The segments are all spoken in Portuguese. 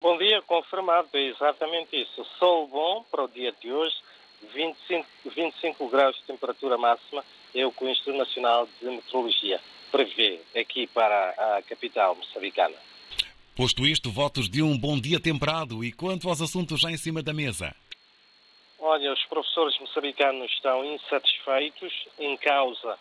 Bom dia, confirmado, é exatamente isso. Sol bom para o dia de hoje, 25, 25 graus de temperatura máxima, é o que o Instituto Nacional de Meteorologia prevê aqui para a capital moçambicana. Posto isto, votos de um bom dia temperado e quanto aos assuntos já em cima da mesa? Olha, os professores moçambicanos estão insatisfeitos, em causa,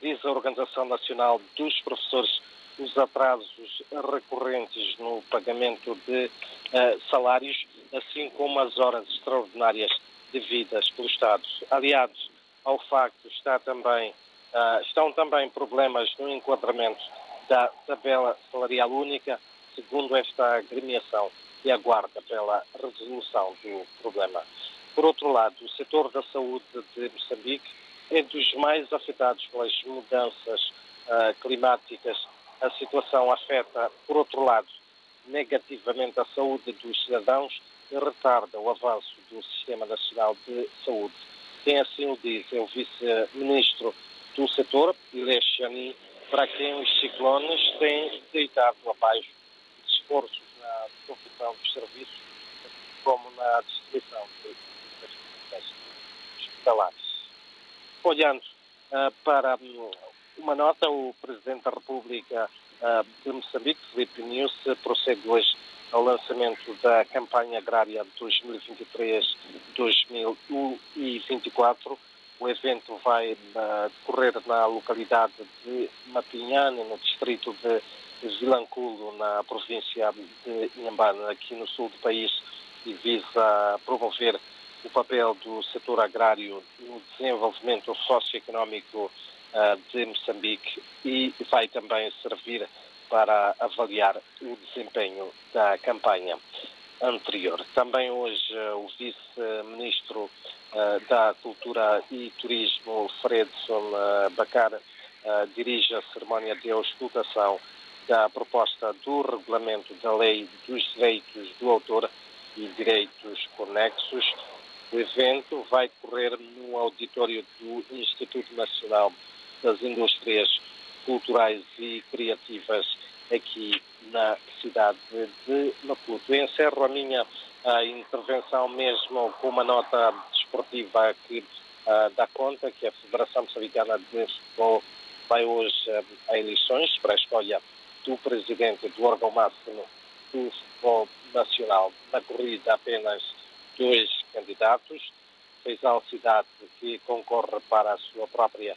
diz a Organização Nacional dos Professores os atrasos recorrentes no pagamento de uh, salários, assim como as horas extraordinárias devidas pelo Estado. Aliados ao facto está também, uh, estão também problemas no enquadramento da tabela salarial única, segundo esta agremiação, e aguarda pela resolução do problema. Por outro lado, o setor da saúde de Moçambique é dos mais afetados pelas mudanças uh, climáticas a situação afeta, por outro lado, negativamente a saúde dos cidadãos e retarda o avanço do Sistema Nacional de Saúde. Quem assim o diz é o vice-ministro do setor, Ilé Chani, para quem os ciclones têm deitado abaixo esforços na profissão dos serviços, como na distribuição de hospitalares. Olhando uh, para um, uma nota, o Presidente da República uh, de Moçambique, Felipe News, prossegue hoje ao lançamento da campanha agrária 2023-2024. O evento vai uh, decorrer na localidade de Mapinhane, no distrito de Vilanculo, na província de Inhambane, aqui no sul do país, e visa promover o papel do setor agrário no desenvolvimento socioeconómico uh, de Moçambique e vai também servir para avaliar o desempenho da campanha anterior. Também hoje uh, o vice-ministro uh, da Cultura e Turismo, Fredson Bacar, dirige a cerimónia de auscultação da proposta do regulamento da Lei dos Direitos do Autor e Direitos Conexos. O evento vai decorrer no auditório do Instituto Nacional das indústrias culturais e criativas aqui na cidade de Maputo. encerro a minha a intervenção mesmo com uma nota desportiva que uh, dá conta que a Federação Moçambicana de Futebol vai hoje uh, a eleições para a escolha do presidente do órgão máximo do futebol nacional. Na corrida apenas dois candidatos. Feisal Cidade, que concorre para a sua própria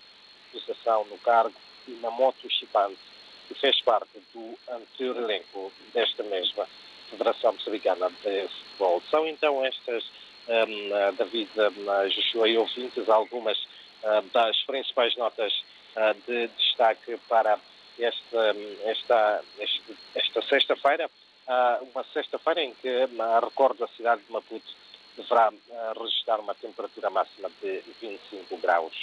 sucessão no cargo, e Mamoto Chipante, que fez parte do anterior elenco desta mesma Federação Moçambicana de Futebol. São então estas, um, David, um, Joshua e ouvintes, algumas uh, das principais notas uh, de destaque para esta, esta, esta, esta sexta-feira, uh, uma sexta-feira em que, uh, recordo, a cidade de Maputo deverá registrar uma temperatura máxima de 25 graus.